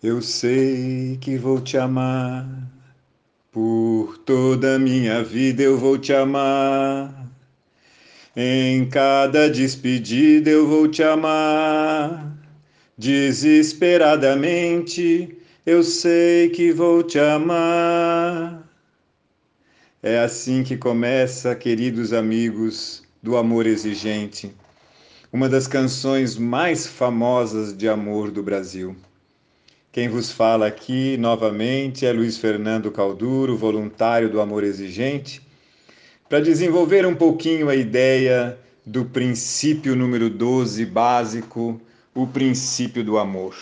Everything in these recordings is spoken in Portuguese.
Eu sei que vou te amar, por toda a minha vida eu vou te amar. Em cada despedida eu vou te amar. Desesperadamente eu sei que vou te amar. É assim que começa, queridos amigos do amor exigente, uma das canções mais famosas de amor do Brasil. Quem vos fala aqui novamente é Luiz Fernando Calduro, voluntário do Amor Exigente, para desenvolver um pouquinho a ideia do princípio número 12 básico, o princípio do amor.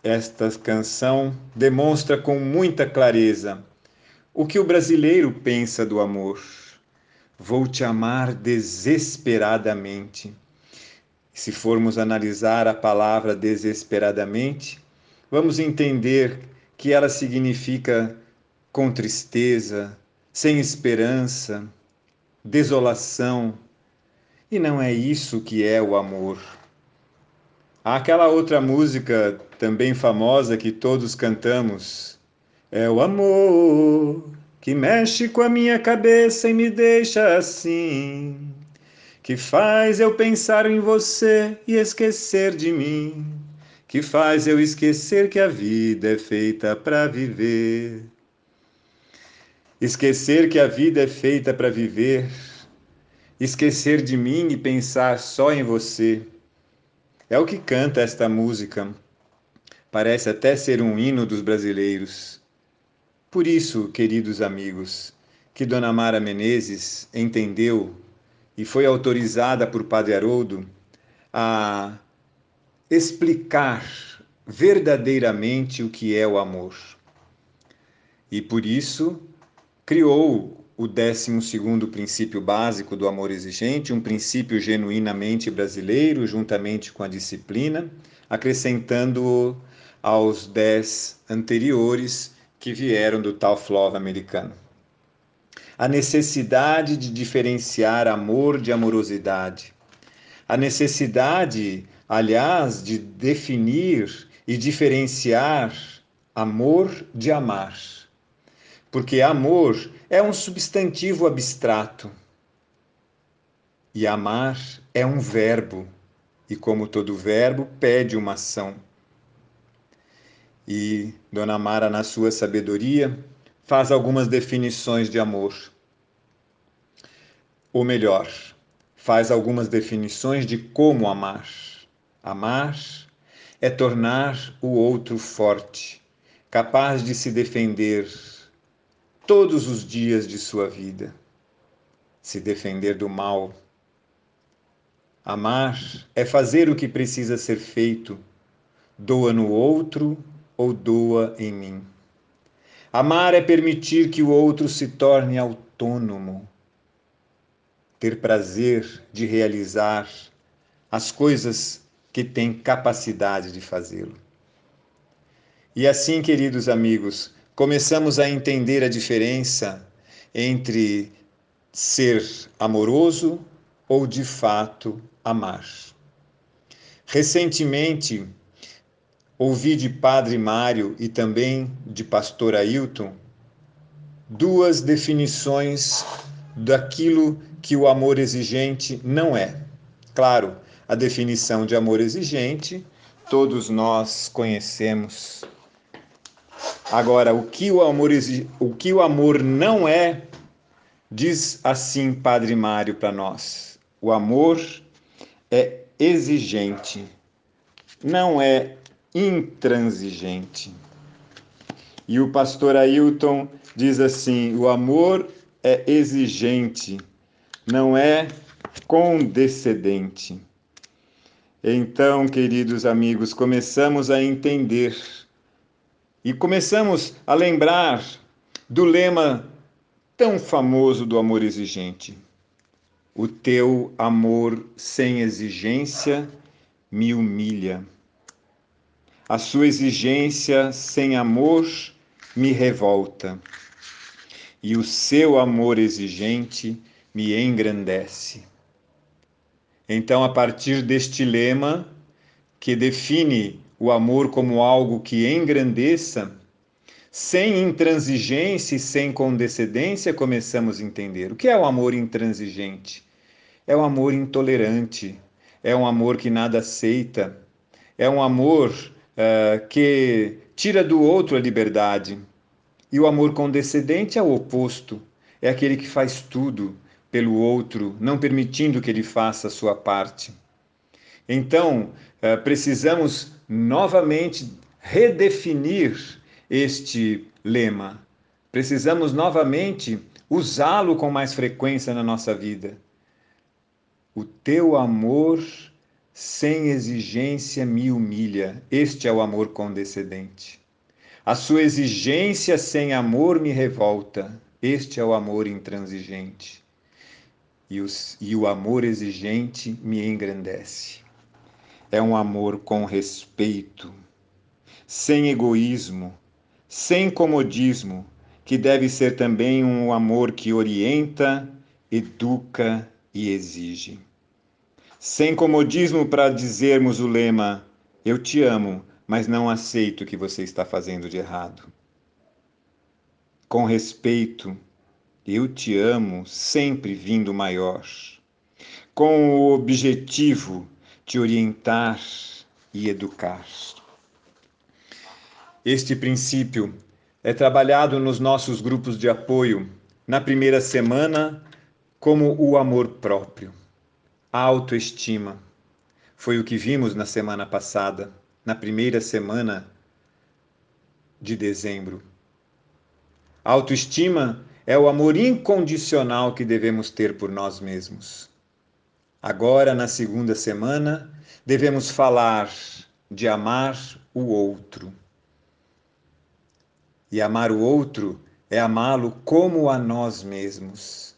Esta canção demonstra com muita clareza o que o brasileiro pensa do amor. Vou te amar desesperadamente se formos analisar a palavra desesperadamente, vamos entender que ela significa com tristeza, sem esperança, desolação. E não é isso que é o amor. Há aquela outra música também famosa que todos cantamos. É o amor que mexe com a minha cabeça e me deixa assim que faz eu pensar em você e esquecer de mim, que faz eu esquecer que a vida é feita para viver. Esquecer que a vida é feita para viver, esquecer de mim e pensar só em você. É o que canta esta música. Parece até ser um hino dos brasileiros. Por isso, queridos amigos, que Dona Mara Menezes entendeu e foi autorizada por Padre Haroldo a explicar verdadeiramente o que é o amor. E por isso criou o 12 princípio básico do amor exigente, um princípio genuinamente brasileiro, juntamente com a disciplina, acrescentando aos dez anteriores que vieram do tal Love americano a necessidade de diferenciar amor de amorosidade, a necessidade, aliás, de definir e diferenciar amor de amar. Porque amor é um substantivo abstrato e amar é um verbo, e como todo verbo, pede uma ação. E Dona Mara, na sua sabedoria, faz algumas definições de amor. Ou melhor, faz algumas definições de como amar. Amar é tornar o outro forte, capaz de se defender todos os dias de sua vida, se defender do mal. Amar é fazer o que precisa ser feito, doa no outro ou doa em mim. Amar é permitir que o outro se torne autônomo, ter prazer de realizar as coisas que tem capacidade de fazê-lo. E assim, queridos amigos, começamos a entender a diferença entre ser amoroso ou de fato amar. Recentemente, ouvi de Padre Mário e também de Pastor Ailton duas definições daquilo que o amor exigente não é. Claro, a definição de amor exigente todos nós conhecemos. Agora, o que o amor o que o amor não é, diz assim Padre Mário para nós. O amor é exigente, não é intransigente. E o pastor Ailton diz assim: o amor é exigente, não é condescendente. Então, queridos amigos, começamos a entender e começamos a lembrar do lema tão famoso do amor exigente: O teu amor sem exigência me humilha. A sua exigência sem amor me revolta, e o seu amor exigente me engrandece. Então, a partir deste lema, que define o amor como algo que engrandeça, sem intransigência e sem condescendência, começamos a entender. O que é o amor intransigente? É um amor intolerante, é um amor que nada aceita, é um amor uh, que tira do outro a liberdade. E o amor condescendente é o oposto, é aquele que faz tudo pelo outro, não permitindo que ele faça a sua parte. Então, uh, precisamos novamente redefinir este lema. Precisamos novamente usá-lo com mais frequência na nossa vida. O teu amor sem exigência me humilha. Este é o amor condescendente. A sua exigência sem amor me revolta. Este é o amor intransigente. E, os, e o amor exigente me engrandece. É um amor com respeito, sem egoísmo, sem comodismo, que deve ser também um amor que orienta, educa e exige. Sem comodismo para dizermos o lema: Eu te amo, mas não aceito o que você está fazendo de errado. Com respeito, eu te amo, sempre vindo maior, com o objetivo de orientar e educar. Este princípio é trabalhado nos nossos grupos de apoio na primeira semana como o amor próprio, autoestima. Foi o que vimos na semana passada, na primeira semana de dezembro. Autoestima é o amor incondicional que devemos ter por nós mesmos. Agora, na segunda semana, devemos falar de amar o outro e amar o outro é amá-lo como a nós mesmos.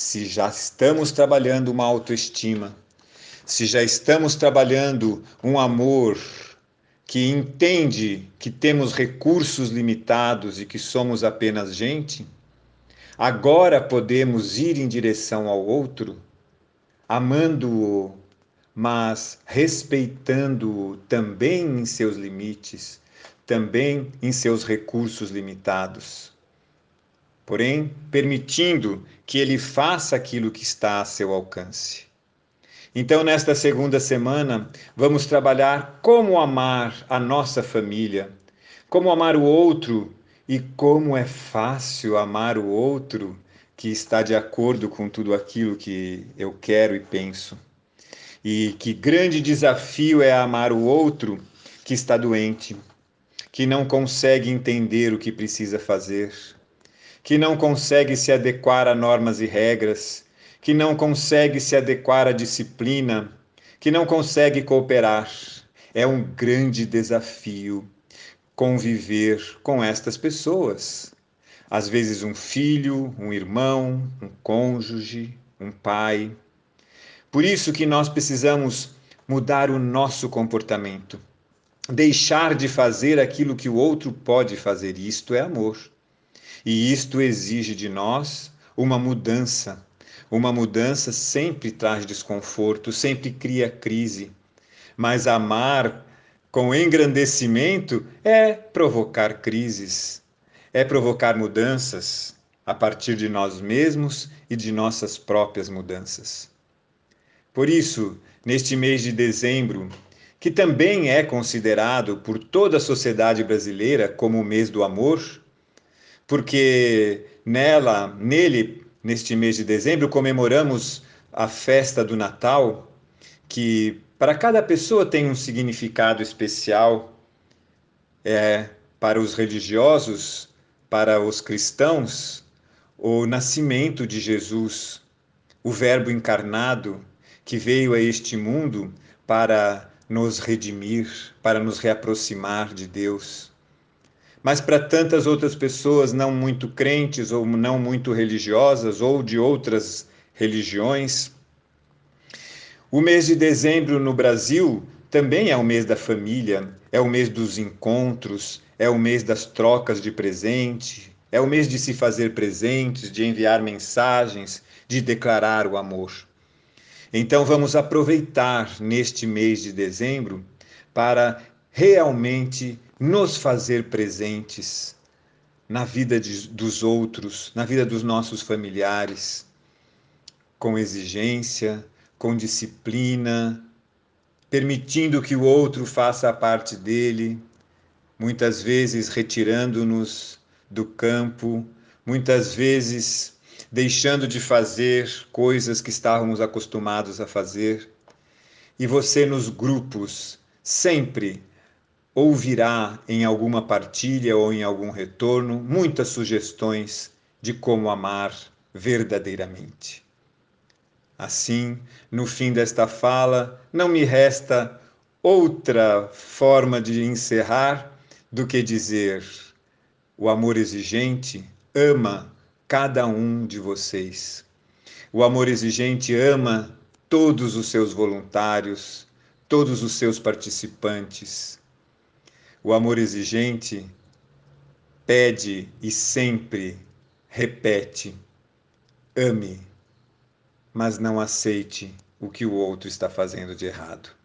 Se já estamos trabalhando uma autoestima, se já estamos trabalhando um amor que entende que temos recursos limitados e que somos apenas gente, agora podemos ir em direção ao outro, amando-o, mas respeitando-o também em seus limites, também em seus recursos limitados. Porém, permitindo que ele faça aquilo que está a seu alcance. Então, nesta segunda semana, vamos trabalhar como amar a nossa família, como amar o outro e como é fácil amar o outro que está de acordo com tudo aquilo que eu quero e penso. E que grande desafio é amar o outro que está doente, que não consegue entender o que precisa fazer, que não consegue se adequar a normas e regras, que não consegue se adequar à disciplina, que não consegue cooperar. É um grande desafio conviver com estas pessoas. Às vezes, um filho, um irmão, um cônjuge, um pai. Por isso que nós precisamos mudar o nosso comportamento deixar de fazer aquilo que o outro pode fazer. Isto é amor. E isto exige de nós uma mudança. Uma mudança sempre traz desconforto, sempre cria crise. Mas amar com engrandecimento é provocar crises, é provocar mudanças a partir de nós mesmos e de nossas próprias mudanças. Por isso, neste mês de dezembro, que também é considerado por toda a sociedade brasileira como o mês do amor, porque nela, nele, neste mês de dezembro, comemoramos a festa do Natal, que para cada pessoa tem um significado especial. É, para os religiosos, para os cristãos, o nascimento de Jesus, o Verbo encarnado que veio a este mundo para nos redimir, para nos reaproximar de Deus. Mas para tantas outras pessoas não muito crentes ou não muito religiosas ou de outras religiões, o mês de dezembro no Brasil também é o mês da família, é o mês dos encontros, é o mês das trocas de presente, é o mês de se fazer presentes, de enviar mensagens, de declarar o amor. Então vamos aproveitar neste mês de dezembro para realmente nos fazer presentes na vida de, dos outros, na vida dos nossos familiares, com exigência, com disciplina, permitindo que o outro faça a parte dele, muitas vezes retirando-nos do campo, muitas vezes deixando de fazer coisas que estávamos acostumados a fazer. E você nos grupos sempre ouvirá em alguma partilha ou em algum retorno muitas sugestões de como amar verdadeiramente. Assim, no fim desta fala, não me resta outra forma de encerrar do que dizer: o amor exigente ama cada um de vocês. O amor exigente ama todos os seus voluntários, todos os seus participantes. O amor exigente pede e sempre repete: ame, mas não aceite o que o outro está fazendo de errado.